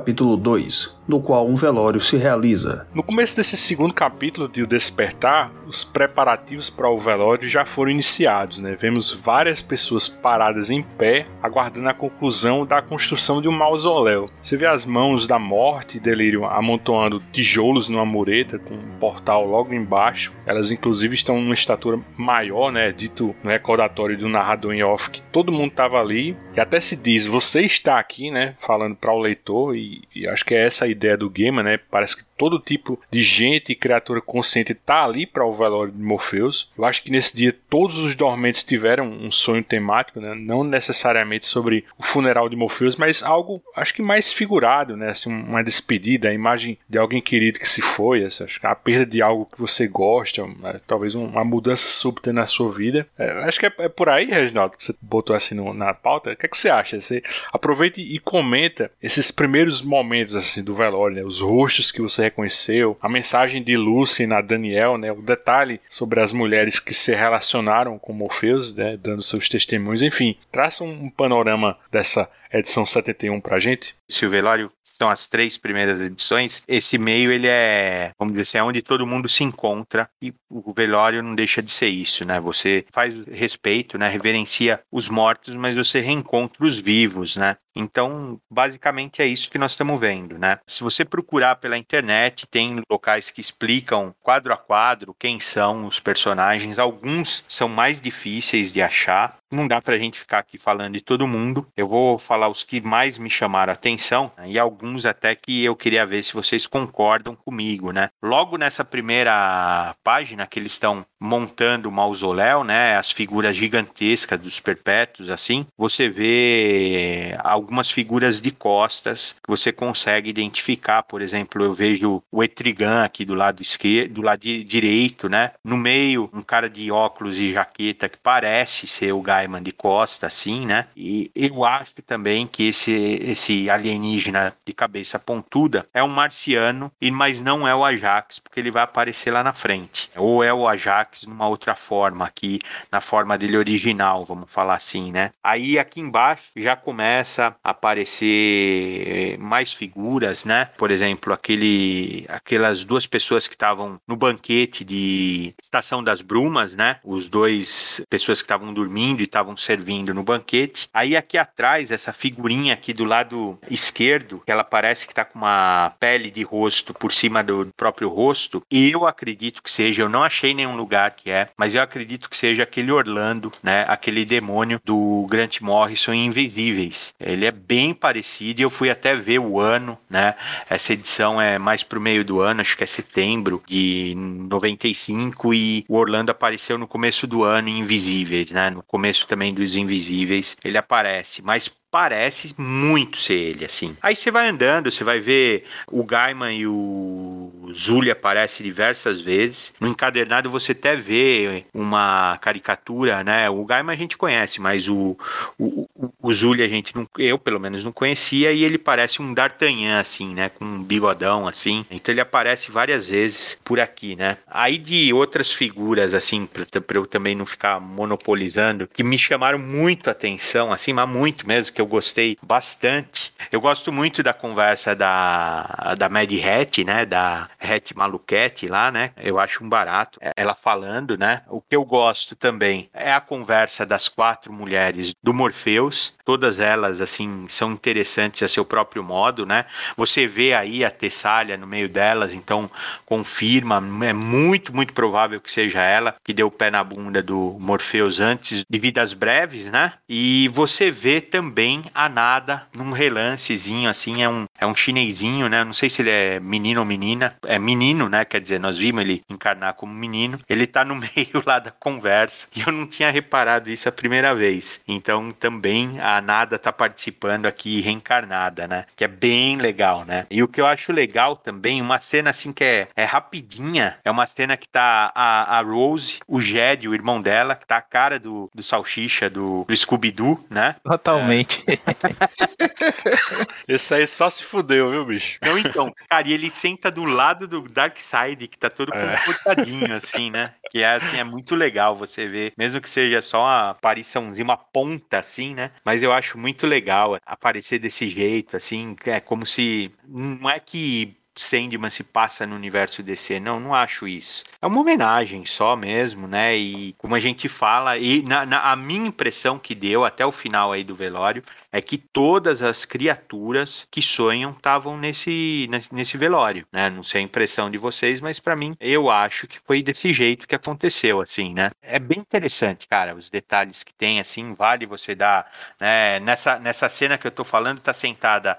capítulo 2, no qual um velório se realiza. No começo desse segundo capítulo de O Despertar, os preparativos para o velório já foram iniciados, né? Vemos várias pessoas paradas em pé, aguardando a conclusão da construção de um mausoléu. Você vê as mãos da morte e delírio amontoando tijolos numa mureta com um portal logo embaixo. Elas inclusive estão numa estatura maior, né? Dito no recordatório do narrador em off que todo mundo estava ali. E até se diz, você está aqui, né? Falando para o leitor e, e acho que é essa a ideia do game, né? Parece que todo tipo de gente e criatura consciente tá ali para o velório de Morpheus. Eu acho que nesse dia todos os dormentes tiveram um sonho temático, né? não necessariamente sobre o funeral de Morpheus, mas algo, acho que mais figurado, né? Assim, uma despedida, a imagem de alguém querido que se foi, essa, acho que a perda de algo que você gosta, né? talvez uma mudança súbita na sua vida. É, acho que é, é, por aí, Reginaldo, que você botou assim no, na pauta. O que, é que você acha? Você aproveita e comenta esses primeiros momentos assim do velório, né? os rostos que você reconheceu, a mensagem de Lucy na Daniel, né, o detalhe sobre as mulheres que se relacionaram com Morpheus, né, dando seus testemunhos, enfim, traça um panorama dessa edição 71 pra gente. Se o velório são as três primeiras edições, esse meio ele é, vamos dizer assim, é onde todo mundo se encontra e o velório não deixa de ser isso, né? Você faz respeito, né? Reverencia os mortos, mas você reencontra os vivos, né? Então, basicamente é isso que nós estamos vendo, né? Se você procurar pela internet, tem locais que explicam quadro a quadro quem são os personagens. Alguns são mais difíceis de achar. Não dá pra gente ficar aqui falando de todo mundo. Eu vou falar os que mais me chamaram a atenção né? e alguns até que eu queria ver se vocês concordam comigo, né? Logo nessa primeira página que eles estão montando o mausoléu, né? As figuras gigantescas dos perpétuos, assim, você vê algumas figuras de costas que você consegue identificar. Por exemplo, eu vejo o Etrigan aqui do lado esquerdo, do lado direito, né? No meio, um cara de óculos e jaqueta que parece ser o Gaiman de costa, assim, né? E eu acho também que esse, esse alienígena de cabeça pontuda é um marciano, mas não é o Ajax, porque ele vai aparecer lá na frente. Ou é o Ajax numa outra forma, aqui na forma dele original, vamos falar assim, né? Aí aqui embaixo já começa aparecer mais figuras, né? Por exemplo, aquele, aquelas duas pessoas que estavam no banquete de Estação das Brumas, né? Os dois pessoas que estavam dormindo e estavam servindo no banquete. Aí aqui atrás, essa figurinha aqui do lado esquerdo, que ela parece que tá com uma pele de rosto por cima do próprio rosto, eu acredito que seja, eu não achei nenhum lugar que é, mas eu acredito que seja aquele Orlando, né? Aquele demônio do Grant Morrison Invisíveis. Ele é bem parecido e eu fui até ver o ano, né? Essa edição é mais pro meio do ano, acho que é setembro de 95 e o Orlando apareceu no começo do ano em Invisíveis, né? No começo também dos Invisíveis ele aparece, mas parece muito ser ele, assim. Aí você vai andando, você vai ver o Gaiman e o Zully aparecem diversas vezes. No encadernado você até vê uma caricatura, né? O Gaiman a gente conhece, mas o, o, o Zully a gente não, eu pelo menos não conhecia e ele parece um D'Artagnan, assim, né? Com um bigodão, assim. Então ele aparece várias vezes por aqui, né? Aí de outras figuras, assim, pra, pra eu também não ficar monopolizando, que me chamaram muito a atenção, assim, mas muito mesmo, que eu gostei bastante. Eu gosto muito da conversa da, da Mad Hat, né? Da Hat Maluquete lá, né? Eu acho um barato ela falando, né? O que eu gosto também é a conversa das quatro mulheres do Morpheus. Todas elas, assim, são interessantes a seu próprio modo, né? Você vê aí a Tessália no meio delas, então confirma, é muito, muito provável que seja ela que deu o pé na bunda do Morpheus antes de Vidas Breves, né? E você vê também a nada num relancezinho, assim, é um, é um chinesinho, né? Não sei se ele é menino ou menina. É menino, né? Quer dizer, nós vimos ele encarnar como menino. Ele tá no meio lá da conversa. E eu não tinha reparado isso a primeira vez. Então também a nada tá participando aqui reencarnada, né? Que é bem legal, né? E o que eu acho legal também, uma cena assim que é, é rapidinha, é uma cena que tá a, a Rose, o Jed, o irmão dela, que tá a cara do, do salsicha do, do Scooby-Doo, né? Totalmente. Esse aí só se fudeu, viu, bicho? Não, então, cara, e ele senta do lado do Darkseid, que tá todo é. comportadinho, assim, né? Que é assim, é muito legal você ver, mesmo que seja só uma apariçãozinha, uma ponta assim, né? Mas eu acho muito legal aparecer desse jeito, assim, é como se não é que Sandman se passa no universo DC. Não, não acho isso. É uma homenagem só mesmo, né? E como a gente fala, e na, na, a minha impressão que deu até o final aí do velório é que todas as criaturas que sonham estavam nesse, nesse velório, né? Não sei a impressão de vocês, mas para mim, eu acho que foi desse jeito que aconteceu, assim, né? É bem interessante, cara, os detalhes que tem, assim, vale você dar, né? Nessa, nessa cena que eu tô falando, tá sentada,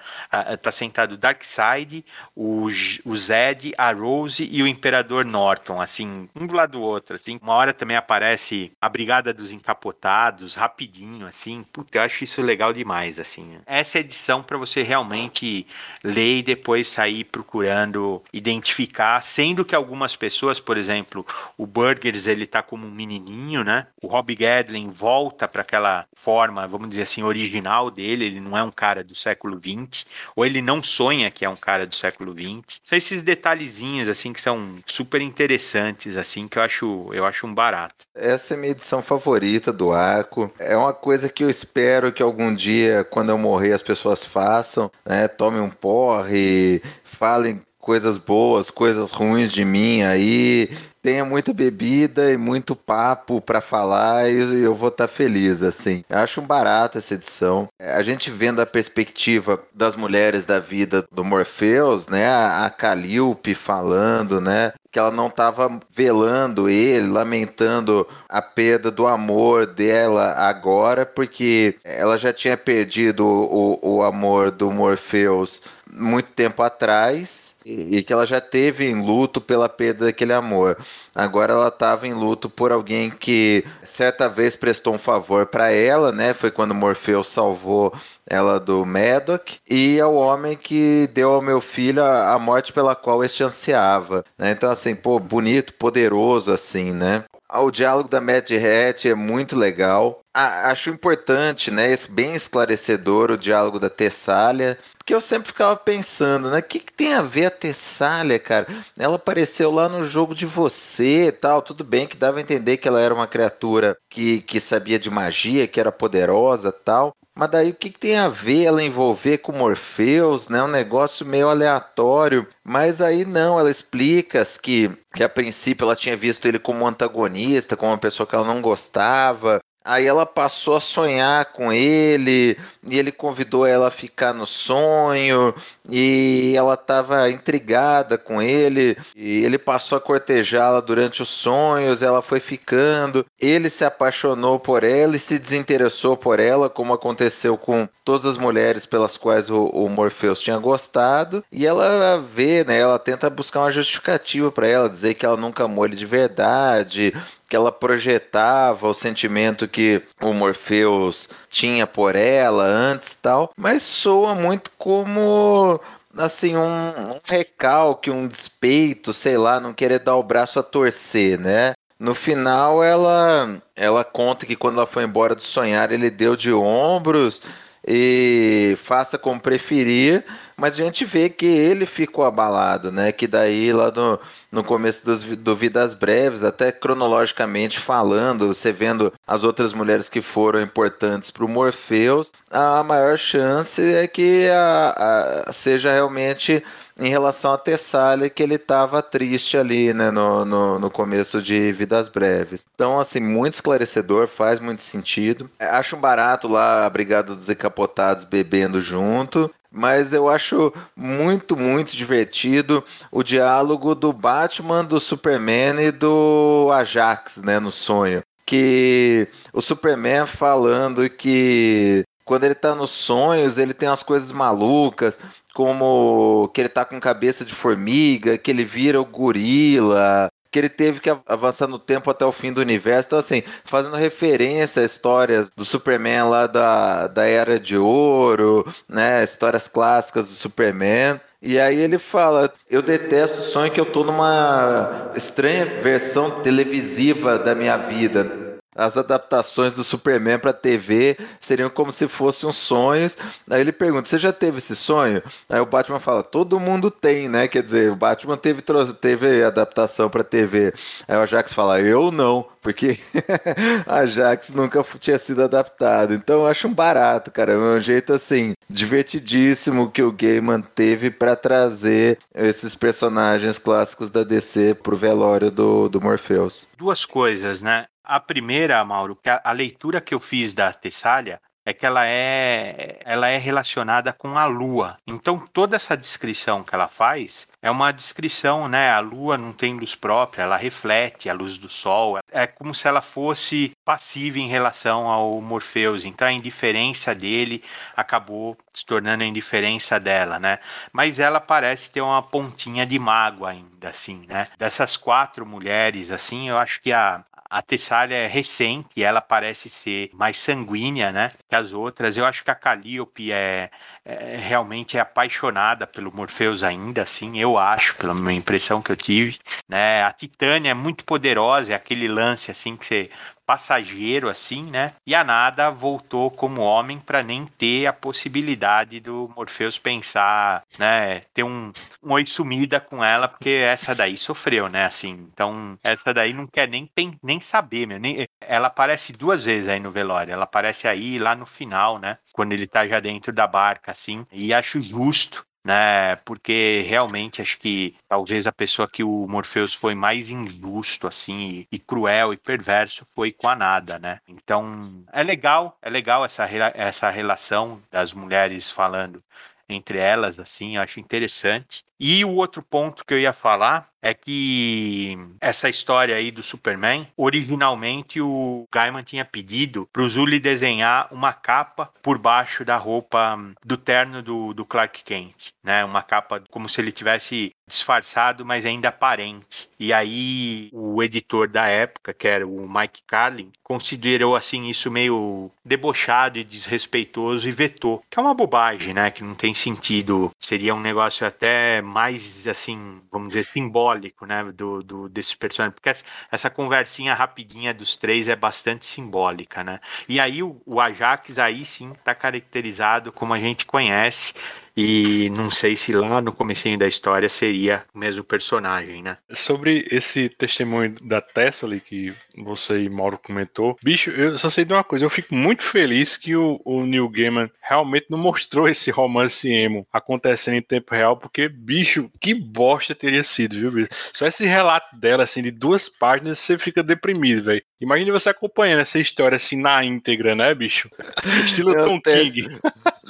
tá sentado Darkseid, o, o Zed, a Rose e o Imperador Norton, assim, um do lado do outro, assim. Uma hora também aparece a Brigada dos Encapotados, rapidinho, assim. Puta, eu acho isso legal demais demais, assim. Né? Essa é edição para você realmente ler e depois sair procurando identificar, sendo que algumas pessoas, por exemplo, o Burgers, ele tá como um menininho, né? O Rob Gadlin volta para aquela forma, vamos dizer assim, original dele, ele não é um cara do século 20, ou ele não sonha que é um cara do século 20. São esses detalhezinhos assim que são super interessantes assim, que eu acho, eu acho um barato. Essa é minha edição favorita do arco. É uma coisa que eu espero que algum dia quando eu morrer, as pessoas façam, né? Tomem um porre, falem coisas boas, coisas ruins de mim aí. Tenha muita bebida e muito papo para falar e eu vou estar tá feliz, assim. Eu acho um barato essa edição. A gente vendo a perspectiva das mulheres da vida do Morpheus, né? A Calliope falando, né? que ela não estava velando ele, lamentando a perda do amor dela agora, porque ela já tinha perdido o, o amor do Morpheus muito tempo atrás e que ela já teve em luto pela perda daquele amor. Agora ela estava em luto por alguém que certa vez prestou um favor para ela, né? Foi quando Morpheus salvou ela do Medoc, e ao homem que deu ao meu filho a, a morte pela qual este ansiava. Né? Então, assim, pô, bonito, poderoso, assim, né? O diálogo da Mad Hat é muito legal. Ah, acho importante, né? Bem esclarecedor o diálogo da Tessália. Porque eu sempre ficava pensando, né? O que, que, tem a ver a Tessália, cara? Ela apareceu lá no jogo de você tal. Tudo bem que dava a entender que ela era uma criatura que, que sabia de magia, que era poderosa tal. Mas daí o que, que, tem a ver ela envolver com Morpheus, né? Um negócio meio aleatório. Mas aí não, ela explica que, que a princípio ela tinha visto ele como antagonista, como uma pessoa que ela não gostava. Aí ela passou a sonhar com ele, e ele convidou ela a ficar no sonho, e ela estava intrigada com ele, e ele passou a cortejá-la durante os sonhos, ela foi ficando, ele se apaixonou por ela e se desinteressou por ela, como aconteceu com todas as mulheres pelas quais o, o Morpheus tinha gostado, e ela vê, né, ela tenta buscar uma justificativa para ela, dizer que ela nunca amou ele de verdade, que ela projetava o sentimento que o Morpheus tinha por ela antes tal, mas soa muito como assim um, um recalque, um despeito, sei lá, não querer dar o braço a torcer, né? No final ela ela conta que quando ela foi embora do sonhar, ele deu de ombros e faça como preferir, mas a gente vê que ele ficou abalado, né? Que daí lá no, no começo dos, do Vidas Breves, até cronologicamente falando, você vendo as outras mulheres que foram importantes para o Morpheus, a maior chance é que a, a, seja realmente em relação a Tessália que ele estava triste ali, né, no, no, no, começo de Vidas Breves. Então, assim, muito esclarecedor, faz muito sentido. Acho um barato lá a Brigada dos Encapotados bebendo junto. Mas eu acho muito, muito divertido o diálogo do Batman, do Superman e do Ajax, né, no sonho. Que o Superman falando que quando ele tá nos sonhos, ele tem umas coisas malucas, como que ele tá com cabeça de formiga, que ele vira o gorila, que ele teve que avançar no tempo até o fim do universo. Então, assim, fazendo referência a histórias do Superman lá da, da Era de Ouro, né? Histórias clássicas do Superman. E aí ele fala: Eu detesto o sonho que eu tô numa estranha versão televisiva da minha vida. As adaptações do Superman para TV seriam como se fossem uns sonhos. Aí ele pergunta: Você já teve esse sonho? Aí o Batman fala: Todo mundo tem, né? Quer dizer, o Batman teve, teve adaptação para TV. Aí o Ajax fala: Eu não, porque a Ajax nunca tinha sido adaptado. Então eu acho um barato, cara. É um jeito assim, divertidíssimo que o Gaiman teve para trazer esses personagens clássicos da DC pro velório do, do Morpheus. Duas coisas, né? A primeira, Mauro, que a, a leitura que eu fiz da Tessália é que ela é, ela é relacionada com a Lua. Então toda essa descrição que ela faz é uma descrição, né? A Lua não tem luz própria, ela reflete a luz do Sol. É como se ela fosse passiva em relação ao Morpheus. Então a indiferença dele acabou se tornando a indiferença dela, né? Mas ela parece ter uma pontinha de mágoa ainda, assim, né? Dessas quatro mulheres, assim, eu acho que a, a Tessália é recente, ela parece ser mais sanguínea, né, que as outras. Eu acho que a Calliope é, é, realmente é apaixonada pelo Morpheus ainda, assim, eu acho, pela minha impressão que eu tive, né. A Titânia é muito poderosa, é aquele lance assim que você passageiro assim, né? E a Nada voltou como homem para nem ter a possibilidade do Morpheus pensar, né? Ter um, um oi sumida com ela, porque essa daí sofreu, né? Assim, então essa daí não quer nem, nem saber, meu. Nem, ela aparece duas vezes aí no velório. Ela aparece aí lá no final, né? Quando ele tá já dentro da barca, assim. E acho justo né? Porque realmente acho que talvez a pessoa que o Morpheus foi mais injusto, assim, e, cruel e perverso foi com a Nada, né? Então é legal, é legal essa, essa relação das mulheres falando entre elas, assim, acho interessante. E o outro ponto que eu ia falar é que essa história aí do Superman, originalmente o Gaiman tinha pedido para o Zully desenhar uma capa por baixo da roupa do terno do, do Clark Kent, né? Uma capa como se ele tivesse disfarçado, mas ainda aparente. E aí o editor da época, que era o Mike Carlin, considerou assim isso meio debochado e desrespeitoso e vetou. Que é uma bobagem, né? Que não tem sentido. Seria um negócio até mais assim, vamos dizer, simbólico, né? Do, do desse personagem. Porque essa conversinha rapidinha dos três é bastante simbólica, né? E aí o, o Ajax aí sim está caracterizado como a gente conhece e não sei se lá no comecinho da história seria o mesmo personagem, né? Sobre esse testemunho da Tesla que você e Mauro comentou, bicho, eu só sei de uma coisa, eu fico muito feliz que o, o Neil Gaiman realmente não mostrou esse romance emo acontecendo em tempo real, porque, bicho, que bosta teria sido, viu, bicho? Só esse relato dela, assim, de duas páginas, você fica deprimido, velho. Imagina você acompanhando essa história, assim, na íntegra, né, bicho? Estilo Tom King.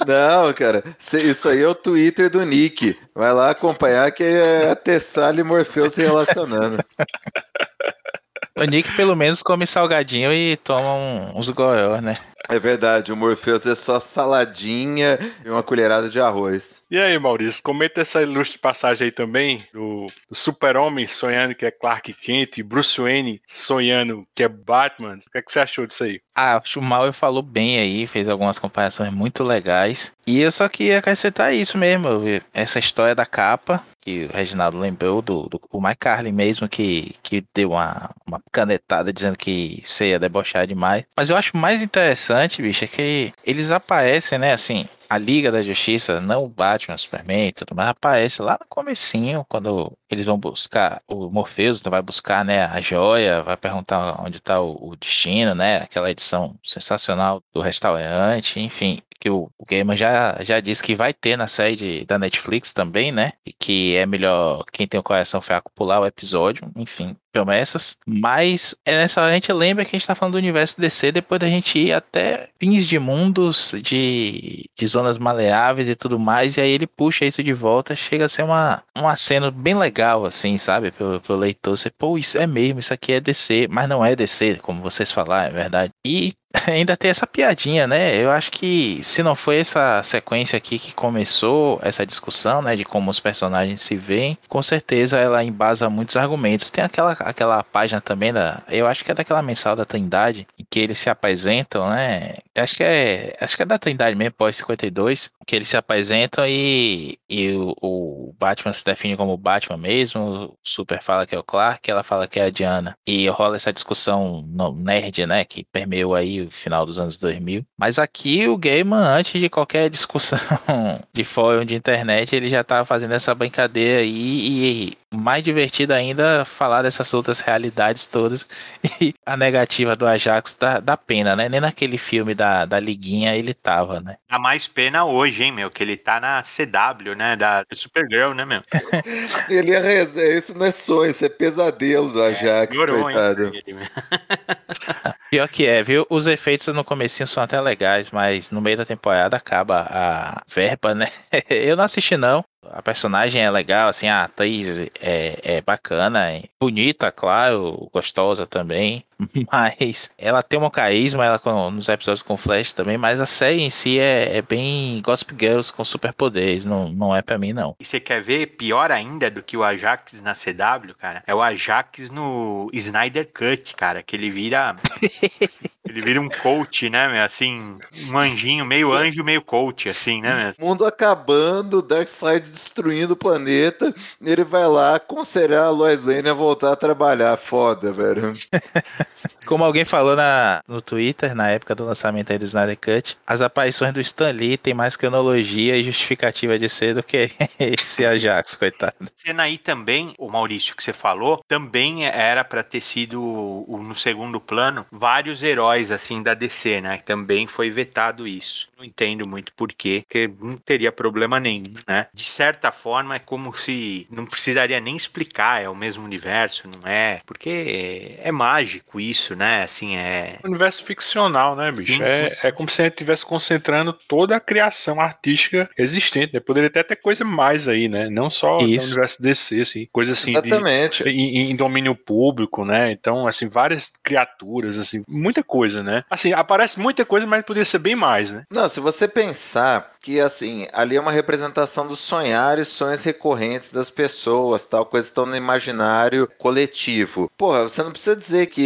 Não, cara, isso aí é o Twitter do Nick. Vai lá acompanhar que é a Tessali e Morfeu se relacionando. O Nick pelo menos come salgadinho e toma um, uns goió, né? É verdade, o Morpheus é só saladinha e uma colherada de arroz. E aí, Maurício, comenta essa ilustre passagem aí também do, do super-homem sonhando que é Clark Kent e Bruce Wayne sonhando que é Batman. O que, é que você achou disso aí? Ah, acho que o Mal falou bem aí, fez algumas comparações muito legais. E eu só queria acrescentar isso mesmo, essa história da capa, que o Reginaldo lembrou do, do o Mike Carlin mesmo que, que deu uma, uma canetada dizendo que você ia debochar demais. Mas eu acho mais interessante, bicho, é que eles aparecem, né, assim, a Liga da Justiça, não o Batman, Superman e tudo mais, aparece lá no comecinho, quando eles vão buscar, o Morpheus vai buscar, né, a joia, vai perguntar onde está o, o, destino, né, aquela edição sensacional do restaurante, enfim, que o, o Gamer já, já disse que vai ter na série da Netflix também, né? E que é melhor quem tem o coração fraco pular o episódio, enfim, promessas. Mas é nessa a gente lembra que a gente tá falando do universo DC depois da gente ir até fins de mundos, de, de zonas maleáveis e tudo mais. E aí ele puxa isso de volta, chega a ser uma, uma cena bem legal, assim, sabe? Pro, pro leitor. Você, pô, isso é mesmo, isso aqui é DC, mas não é DC, como vocês falaram, é verdade. E ainda tem essa piadinha, né? Eu acho que se não foi essa sequência aqui que começou essa discussão, né, de como os personagens se veem, com certeza ela embasa muitos argumentos. Tem aquela, aquela página também da, eu acho que é daquela mensal da Trindade, em que eles se apresentam, né? Acho que é, acho que é da Trindade mesmo, pós 52, que eles se apresentam e, e o, o Batman se define como Batman mesmo, o Super fala que é o Clark, ela fala que é a Diana. E rola essa discussão no nerd, né, que permeou aí o final dos anos 2000. Mas aqui o Gaiman, antes de qualquer discussão de fórum de internet, ele já tava fazendo essa brincadeira aí e mais divertido ainda falar dessas outras realidades todas e a negativa do Ajax dá, dá pena, né? Nem naquele filme da, da Liguinha ele tava, né? Dá mais pena hoje, hein, meu? Que ele tá na CW, né? Da Supergirl, né, meu? ele é isso não é sonho, isso é pesadelo do Ajax, é, coitado. Pior que é, viu? Os efeitos no comecinho são até legais, mas no meio da temporada acaba a verba, né? Eu não assisti não, a personagem é legal, assim, a atriz é, é bacana, é bonita, claro, gostosa também, mas ela tem um carisma ela com, nos episódios com Flash também, mas a série em si é, é bem Gossip Girls com superpoderes, não, não é para mim não. E você quer ver pior ainda do que o Ajax na CW, cara? É o Ajax no Snyder Cut, cara, que ele vira Ele vira um coach, né, meu? Assim, um anjinho, meio anjo, meio coach, assim, né, meu? Mundo acabando, Darkseid destruindo o planeta, ele vai lá aconselhar a Lois Lane a voltar a trabalhar. Foda, velho. Como alguém falou na, no Twitter, na época do lançamento do Snyder Cut, as aparições do Stan Lee tem mais cronologia e justificativa de ser do que esse Ajax, coitado. Cena aí também, o Maurício que você falou, também era para ter sido no segundo plano vários heróis assim da DC, né? Também foi vetado isso. Não entendo muito porquê, porque não teria problema nenhum, né? De certa forma é como se não precisaria nem explicar, é o mesmo universo, não é? Porque é mágico isso isso, né? Assim, é. universo ficcional, né, bicho? Sim, é, sim. é como se a gente estivesse concentrando toda a criação artística existente, né? Poderia até ter coisa mais aí, né? Não só no universo DC, assim, coisa assim. Exatamente. De, em, em, domínio público, né? Então, assim, várias criaturas, assim, muita coisa, né? Assim, aparece muita coisa, mas poderia ser bem mais, né? Não, se você pensar que assim, ali é uma representação dos sonhares, sonhos recorrentes das pessoas, tal, coisas estão no imaginário coletivo. Porra, você não precisa dizer que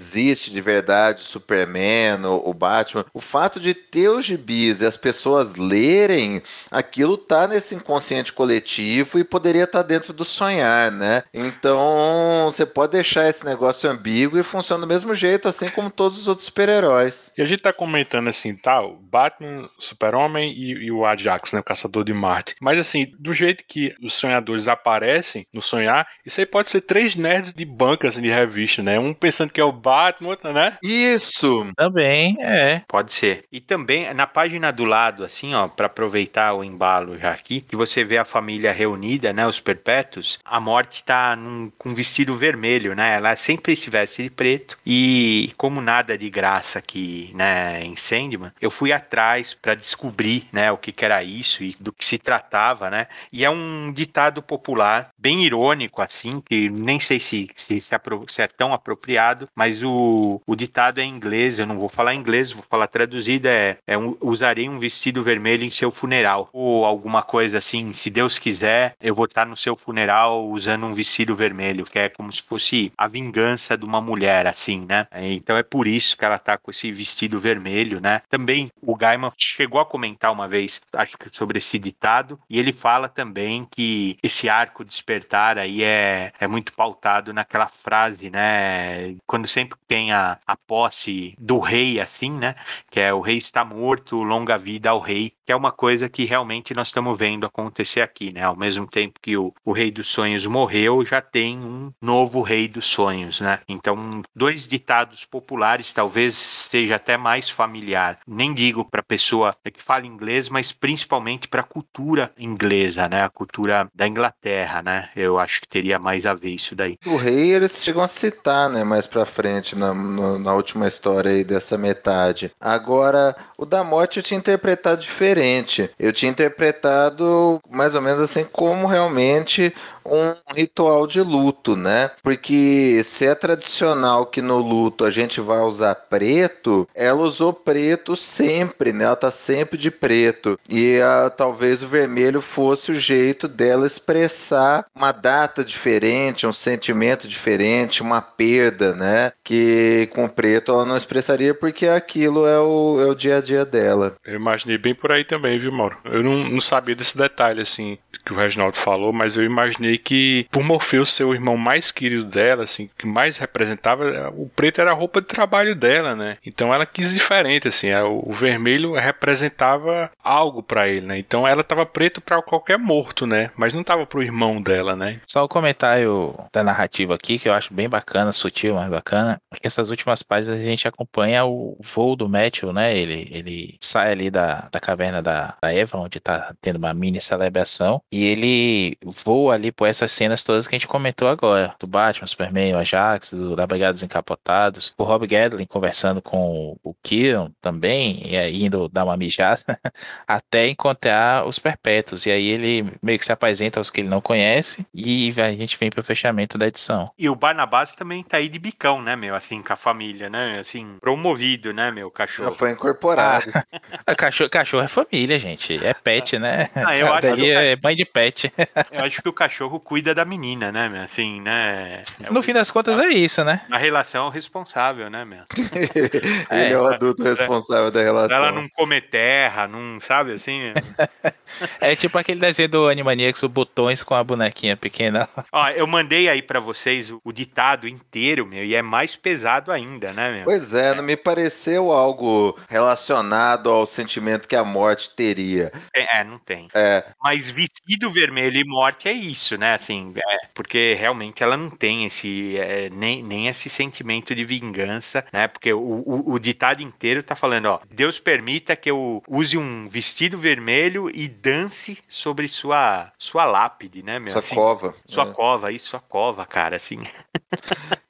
existe de verdade Superman, o Batman. O fato de ter os gibis e as pessoas lerem, aquilo tá nesse inconsciente coletivo e poderia estar tá dentro do sonhar, né? Então, você pode deixar esse negócio ambíguo e funciona do mesmo jeito, assim como todos os outros super-heróis. E a gente tá comentando assim, tá, o Batman, Super-Homem e, e, o Ajax, né, o Caçador de Marte. Mas assim, do jeito que os sonhadores aparecem no sonhar, isso aí pode ser três nerds de bancas assim, de revista, né? Um pensando que é o Batman, né? Isso! Também, é. Pode ser. E também, na página do lado, assim, ó, para aproveitar o embalo já aqui, que você vê a família reunida, né, os perpétuos, a morte tá num, com um vestido vermelho, né? Ela sempre se veste de preto e como nada de graça aqui, né, em Sandman, eu fui atrás para descobrir né, o que, que era isso e do que se tratava, né? E é um ditado popular bem irônico, assim, que nem sei se, se, se, se é tão apropriado, mas o, o ditado é em inglês, eu não vou falar inglês, vou falar traduzido, é, é um, usarei um vestido vermelho em seu funeral, ou alguma coisa assim, se Deus quiser, eu vou estar no seu funeral usando um vestido vermelho, que é como se fosse a vingança de uma mulher, assim, né? Então é por isso que ela tá com esse vestido vermelho, né? Também o Gaiman chegou a comentar uma vez, acho que sobre esse ditado, e ele fala também que esse arco despertar aí é, é muito pautado naquela frase, né? Quando sempre tem a, a posse do rei, assim, né? Que é o rei está morto, longa vida ao rei, que é uma coisa que realmente nós estamos vendo acontecer aqui, né? Ao mesmo tempo que o, o rei dos sonhos morreu, já tem um novo rei dos sonhos, né? Então, dois ditados populares, talvez seja até mais familiar. Nem digo para pessoa que fala inglês mas principalmente para a cultura inglesa, né? A cultura da Inglaterra, né? Eu acho que teria mais a ver isso daí. O rei eles chegam a citar, né? Mais para frente na, na última história aí dessa metade. Agora, o da morte eu tinha interpretado diferente. Eu tinha interpretado mais ou menos assim como realmente um ritual de luto, né? Porque se é tradicional que no luto a gente vai usar preto, ela usou preto sempre, né? Ela tá sempre de preto. E a, ah, talvez o vermelho fosse o jeito dela expressar uma data diferente, um sentimento diferente, uma perda, né? Que com preto ela não expressaria porque aquilo é o, é o dia a dia dela. Eu imaginei bem por aí também, viu, Mauro? Eu não, não sabia desse detalhe, assim, que o Reginaldo falou, mas eu imaginei que, por Morpheus ser o irmão mais querido dela, assim, que mais representava, o preto era a roupa de trabalho dela, né? Então ela quis diferente, assim, é, o vermelho representava algo para ele, né? Então ela tava preta para qualquer morto, né? Mas não tava pro irmão dela, né? Só o comentário da narrativa aqui, que eu acho bem bacana, sutil, mas bacana, é que essas últimas páginas a gente acompanha o voo do Matthew, né? Ele, ele sai ali da, da caverna da, da Eva, onde tá tendo uma mini celebração, e ele voa ali por essas cenas todas que a gente comentou agora, do Batman, Superman, o Ajax, do, da Brigada dos Encapotados, o Rob Gadlin conversando com o Kieran também, e aí indo dar uma mijada, até encontrar os Perpétuos, e aí ele meio que se apresenta aos que ele não conhece, e a gente vem pro fechamento da edição. E o Barnabás também tá aí de bicão, né, meu? Assim, com a família, né? Assim, promovido, né, meu? Cachorro. Já foi incorporado. Ah, cachorro, cachorro é família, gente. É pet, né? Ah, eu acho que o é mãe de pet. Eu acho que o cachorro cuida da menina, né, meu? Assim, né? É No o- fim das contas é isso, né? A relação responsável, né, meu? Ele é o adulto responsável da relação. Ela não comer terra, não sabe assim? É tipo aquele desenho do Animaniacs, o botões com a bonequinha pequena. Ó, eu mandei aí pra vocês o, o ditado inteiro, meu, e é mais pesado ainda, né, meu? Pois é, não me pareceu algo relacionado ao sentimento que a morte teria. É, não tem. É, Mas vestido vermelho e morte é isso, né? Assim, é, porque realmente ela não tem esse é, nem, nem esse sentimento de vingança, né? Porque o, o, o ditado inteiro tá falando, ó, Deus permita que eu use um vestido vermelho e dance sobre sua sua lápide, né, meu? sua Assim, cova. Sua É. cova, isso, sua cova, cara, assim.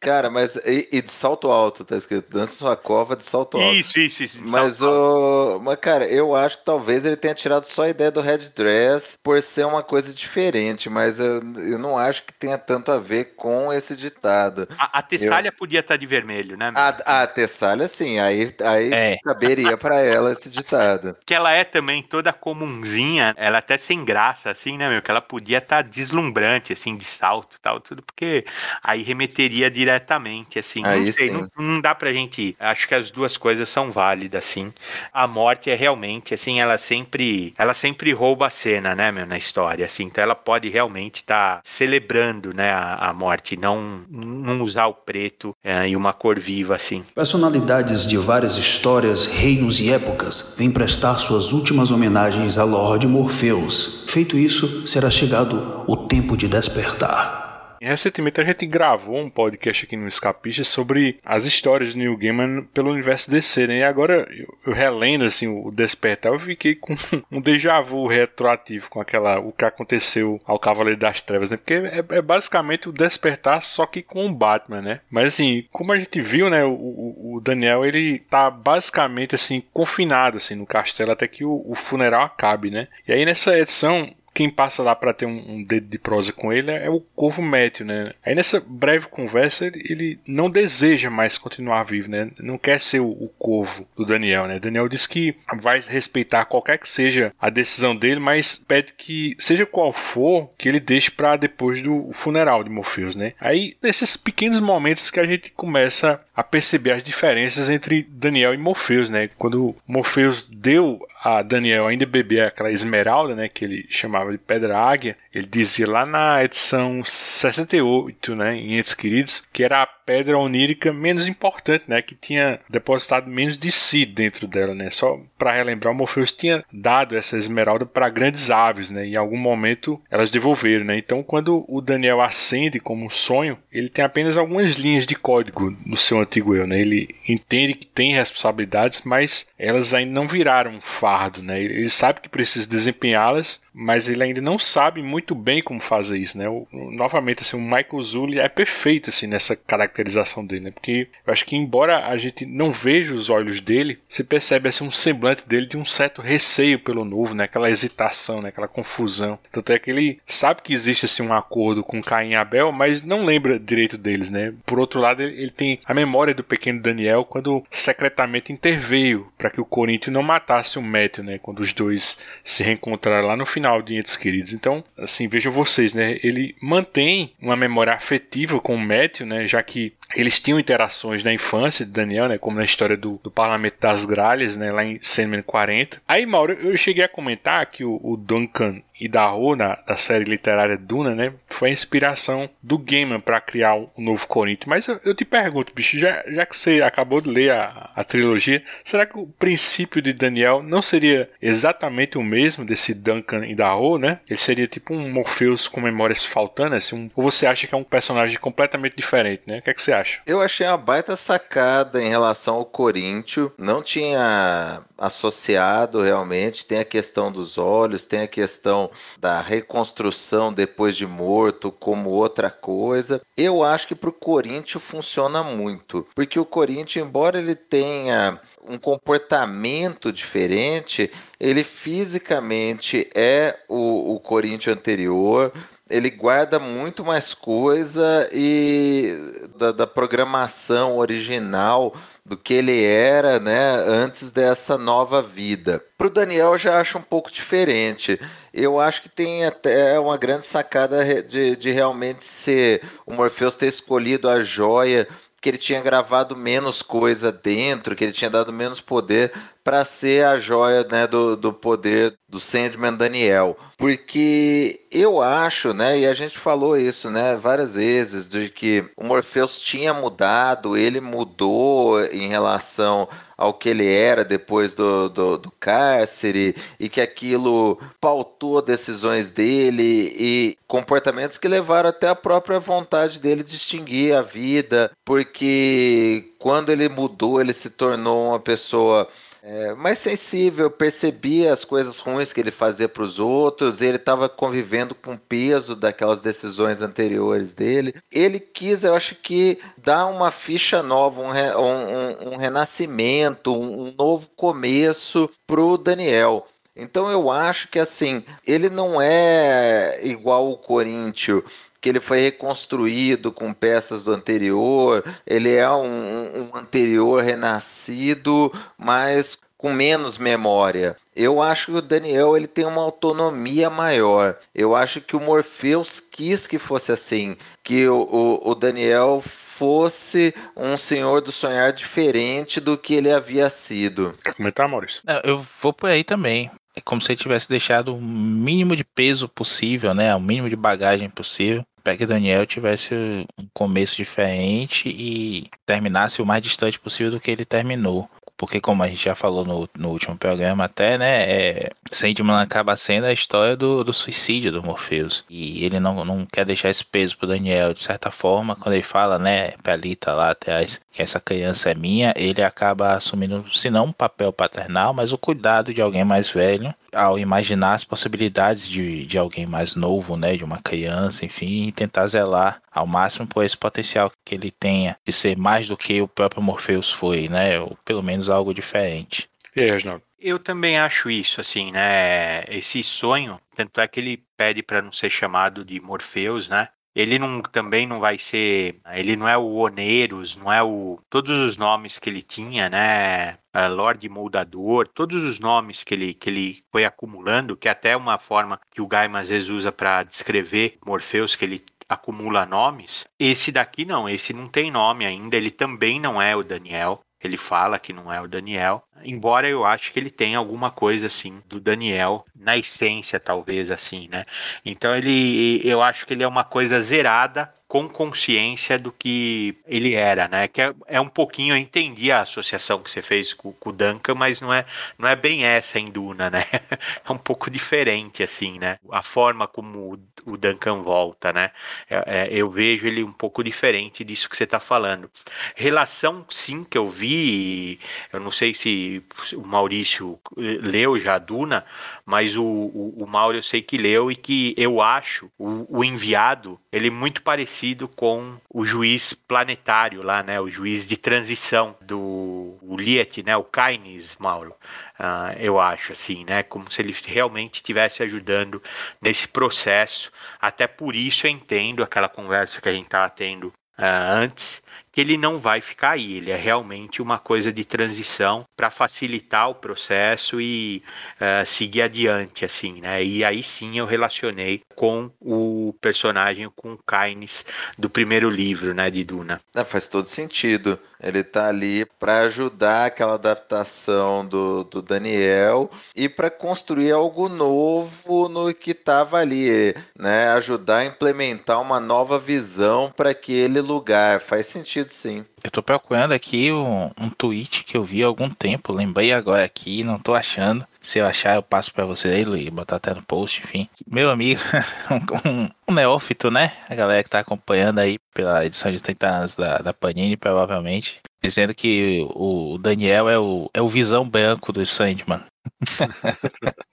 Cara, mas e, e de salto alto, tá escrito. Dança sua cova de salto alto. Isso, isso, isso. Mas, o, mas, cara, eu acho que talvez ele tenha tirado só ideia do Red Dress por ser uma coisa diferente, mas eu, eu não acho que tenha tanto a ver com esse ditado. A, a Tessália podia estar de vermelho, né? A, a Tessália, sim, aí, aí É. caberia pra ela esse ditado. que ela é também toda comunzinha, ela até sem graça, assim, né, meu? Que ela podia estar deslumbrante, assim, de salto e tal, tudo, porque aí remeteria diretamente, assim. Aí não sei, sim. não, não dá pra gente. Acho que as duas coisas são válidas, assim. A morte é realmente, assim, ela sempre. Ela sempre rouba a cena, né, meu, na história, assim. Então ela pode realmente estar celebrando, né, a, a morte, não, não usar o preto é, e uma cor viva, assim. Personalidades de várias histórias, reinos e épocas vêm prestar suas últimas homenagens a Lord Morpheus. Feito isso, será chegado o tempo de despertar. E recentemente a gente gravou um podcast aqui no Escapista sobre as histórias de Neil Gaiman pelo universo DC, né? E agora, eu, eu relendo assim o Despertar, eu fiquei com um déjà vu retroativo com aquela o que aconteceu ao Cavaleiro das Trevas, né? Porque é, é basicamente o Despertar só que com o Batman, né? Mas assim, como a gente viu, né, o, o- o Daniel ele tá basicamente assim confinado assim no castelo até que o, o funeral acabe, né? E aí nessa edição quem passa lá para ter um, um dedo de prosa com ele é o Corvo Matthew, né? Aí nessa breve conversa ele, ele não deseja mais continuar vivo, né? Não quer ser o, o Corvo do Daniel, né? Daniel diz que vai respeitar qualquer que seja a decisão dele, mas pede que seja qual for que ele deixe para depois do funeral de Morpheus, né? Aí nesses pequenos momentos que a gente começa a perceber as diferenças entre Daniel e Morpheus, né? Quando Morpheus deu a Daniel ainda bebê aquela esmeralda, né, que ele chamava de pedra águia, ele dizia lá na edição 68, né, em Entes Queridos, que era a pedra onírica menos importante, né, que tinha depositado menos de si dentro dela, né. Só para relembrar, o Morpheus tinha dado essa esmeralda para grandes aves, né, e em algum momento elas devolveram, né. Então, quando o Daniel acende como um sonho, ele tem apenas algumas linhas de código no seu antigo eu, né. Ele entende que tem responsabilidades, mas elas ainda não viraram um fardo, né? Ele ele sabe que precisa desempenhá-las, mas ele ainda não sabe muito bem como fazer isso, né? O- novamente, assim, o Michael Zulli é perfeito, assim, nessa caracterização dele, né? Porque eu acho que, embora a gente não veja os olhos dele, se percebe, assim, um semblante dele de um certo receio pelo novo, né? Aquela hesitação, né? Aquela confusão. Tanto é que ele sabe que existe, assim, um acordo com Caim e Abel, mas não lembra direito deles, né? Por outro lado, ele, ele tem a memória do pequeno Daniel quando secretamente interveio para que o Corinthians não matasse o Matthew, né? Quando os dois se reencontraram lá no final final de Entes Queridos. Então, assim, vejam vocês, né? Ele mantém uma memória afetiva com o Matthew, né? Já que eles tinham interações na infância de Daniel, né? Como na história do, do Parlamento das Gralhas, né? Lá em Sandman 40. Aí, Mauro, eu cheguei a comentar que o, o Duncan e da na, da série literária Duna, né? Foi a inspiração do Gaiman para criar o um novo Corinthians. Mas eu, eu, te pergunto, bicho, já, já que você acabou de ler a, a trilogia, será que o princípio de Daniel não seria exatamente o mesmo desse Duncan e da né? Ele seria tipo um Morpheus com memórias faltando, assim, um, ou você acha que é um personagem completamente diferente, né? O que, é que você acha? Eu achei uma baita sacada em relação ao Corinthians. Não tinha associado realmente. Tem a questão dos olhos, tem a questão da reconstrução depois de morto como outra coisa. Eu acho que para o Corinthians funciona muito, porque o Corinthians, embora ele tenha um comportamento diferente, ele fisicamente é o, o Corinthians anterior, ele guarda muito mais coisa e da, da, programação original do que ele era, né, antes dessa nova vida. Para o Daniel eu já acho um pouco diferente. Eu acho que tem até uma grande sacada de, de realmente ser o Morpheus ter escolhido a joia que ele tinha gravado menos coisa dentro, que ele tinha dado menos poder para ser a joia né, do, do poder do Sandman Daniel. Porque eu acho, né, e a gente falou isso né, várias vezes, de que o Morpheus tinha mudado, ele mudou em relação ao que ele era depois do, do, do, cárcere e que aquilo pautou decisões dele e comportamentos que levaram até a própria vontade dele de extinguir a vida, porque quando ele mudou, ele se tornou uma pessoa é, mais sensível, percebia as coisas ruins que ele fazia para os outros, ele estava convivendo com o peso daquelas decisões anteriores dele. Ele quis, eu acho que, dar uma ficha nova, um, re, um, um, um renascimento, um, novo começo para o Daniel. Então eu acho que assim, ele não é igual o Corinthians que ele foi reconstruído com peças do anterior, ele é um, um anterior renascido, mas com menos memória. Eu acho que o Daniel ele tem uma autonomia maior. Eu acho que o Morpheus quis que fosse assim, que o, o, o Daniel fosse um senhor do sonhar diferente do que ele havia sido. Quer comentar, Maurício? Eu vou por aí também. É como se ele tivesse deixado o mínimo de peso possível, né? O mínimo de bagagem possível que Daniel tivesse um começo diferente e terminasse o mais distante possível do que ele terminou. Porque como a gente já falou no, no último programa até, né, é, Sandman acaba sendo a história do, do suicídio do Morpheus, e ele não, não quer deixar esse peso pro Daniel, de certa forma, quando ele fala, né, Lita lá atrás, que essa criança é minha, ele acaba assumindo, se não um papel paternal, mas o cuidado de alguém mais velho, ao imaginar as possibilidades de, de alguém mais novo, né, de uma criança, enfim, e tentar zelar ao máximo por esse potencial que ele tenha de ser mais do que o próprio Morpheus foi, né, ou pelo menos algo diferente. E aí, Reginaldo? Eu também acho isso, assim, né? Esse sonho, tanto é que ele pede para não ser chamado de Morpheus, né? Ele não, também não vai ser. Ele não é o Oneiros, não é o. Todos os nomes que ele tinha, né? Lorde Moldador, todos os nomes que ele, que ele foi acumulando, que é até uma forma que o Gaiman às vezes usa para descrever Morpheus, que ele acumula nomes. Esse daqui não, esse não tem nome ainda, ele também não é o Daniel. Ele fala que não é o Daniel, embora eu acho que ele tenha alguma coisa assim do Daniel na essência, talvez assim, né? Então ele, eu acho que ele é uma coisa zerada com consciência do que ele era, né? Que é, é um pouquinho, eu entendi a associação que você fez com, com, o Duncan, mas não é, não é bem essa em Duna, né? É um pouco diferente, assim, né? A forma como o, Duncan volta, né? É, é, eu vejo ele um pouco diferente disso que você está falando. Relação, sim, que eu vi, eu não sei se o Maurício leu já a Duna, mas o, o, o Mauro eu sei que leu e que eu acho o, o enviado, ele é muito parecido com o juiz planetário lá, né? O juiz de transição do Liet, né? O Kynes, Mauro. Uh, eu acho assim, né? Como se ele realmente estivesse ajudando nesse processo. Até por isso eu entendo aquela conversa que a gente estava tendo uh, antes que ele não vai ficar aí. Ele é realmente uma coisa de transição para facilitar o processo e uh, seguir adiante, assim, né? E aí sim eu relacionei com o personagem, com o Kynes do primeiro livro, né, de Duna. É, faz todo sentido. Ele tá ali para ajudar aquela adaptação do, do Daniel e para construir algo novo no que estava ali, né? Ajudar a implementar uma nova visão para aquele lugar. Faz sentido, sim. Eu tô procurando aqui um, um tweet que eu vi há algum tempo, lembrei agora aqui, não tô achando. Se eu achar, eu passo para você aí, Luiz, botar até no post, enfim. Meu amigo, um, um, neófito, né? A galera que tá acompanhando aí pela edição de 30 anos da, da Panini, provavelmente, dizendo que o, Daniel é o, é o visão branco do Sandman.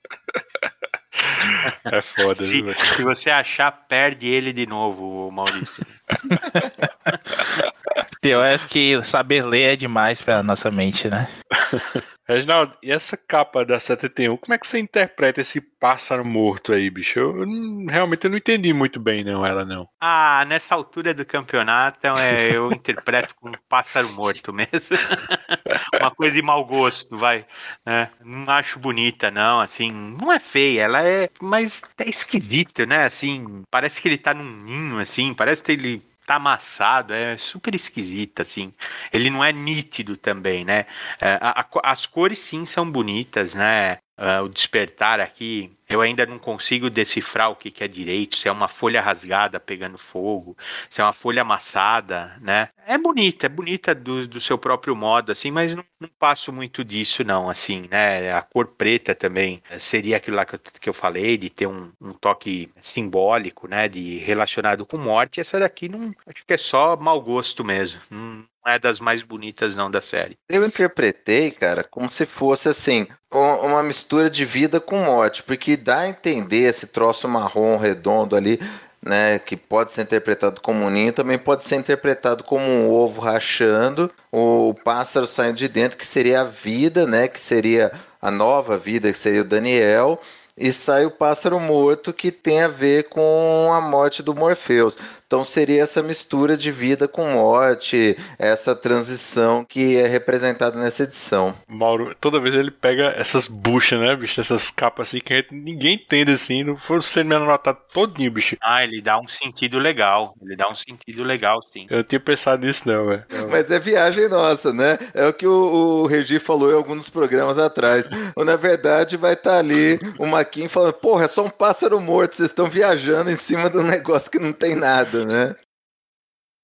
É foda, se, né? se você achar, perde ele de novo, Maurício. Eu acho que saber ler é demais pra nossa mente, né? Reginaldo, e essa capa da 71, como é que você interpreta esse pássaro morto aí, bicho? Eu, eu realmente eu não entendi muito bem, não, ela não. Ah, nessa altura do campeonato, é, eu interpreto com um pássaro morto mesmo. Uma coisa de mau gosto, vai. Né? Não acho bonita, não, assim, não é feia, ela é, mas é esquisito, né? Assim, parece que ele tá num ninho, assim, parece que ele tá amassado, é super esquisito, assim. Ele não é nítido também, né? É, a, a, as cores sim são bonitas, né? Uh, o despertar aqui, eu ainda não consigo decifrar o que, é direito, se é uma folha rasgada pegando fogo, se é uma folha amassada, né? É bonita, é bonita do, do seu próprio modo, assim, mas não, não, passo muito disso, não, assim, né? A cor preta também seria aquilo lá que eu, que eu falei, de ter um, um toque simbólico, né? De relacionado com morte. Essa daqui não acho que é só mau gosto mesmo. Não, é das mais bonitas não da série. Eu interpretei, cara, como se fosse assim, uma mistura de vida com morte, porque dá a entender esse troço marrom redondo ali, né, que pode ser interpretado como um ninho, também pode ser interpretado como um ovo rachando, o pássaro saindo de dentro, que seria a vida, né, que seria a nova vida, que seria o Daniel, e sai o pássaro morto que tem a ver com a morte do Morpheus. Então seria essa mistura de vida com morte, essa transição que é representada nessa edição. Mauro, toda vez ele pega essas buchas, né, bicho? Essas capas assim que gente, ninguém entende assim. Não foi o me anotado todinho, bicho. Ah, ele dá um sentido legal. Ele dá um sentido legal, sim. Eu não tinha pensado nisso, não, velho. Mas é viagem nossa, né? É o que o, o Regi falou em alguns programas atrás. Ou, na verdade, vai estar tá ali o Maquin falando: porra, é só um pássaro morto, vocês estão viajando em cima de um negócio que não tem nada né?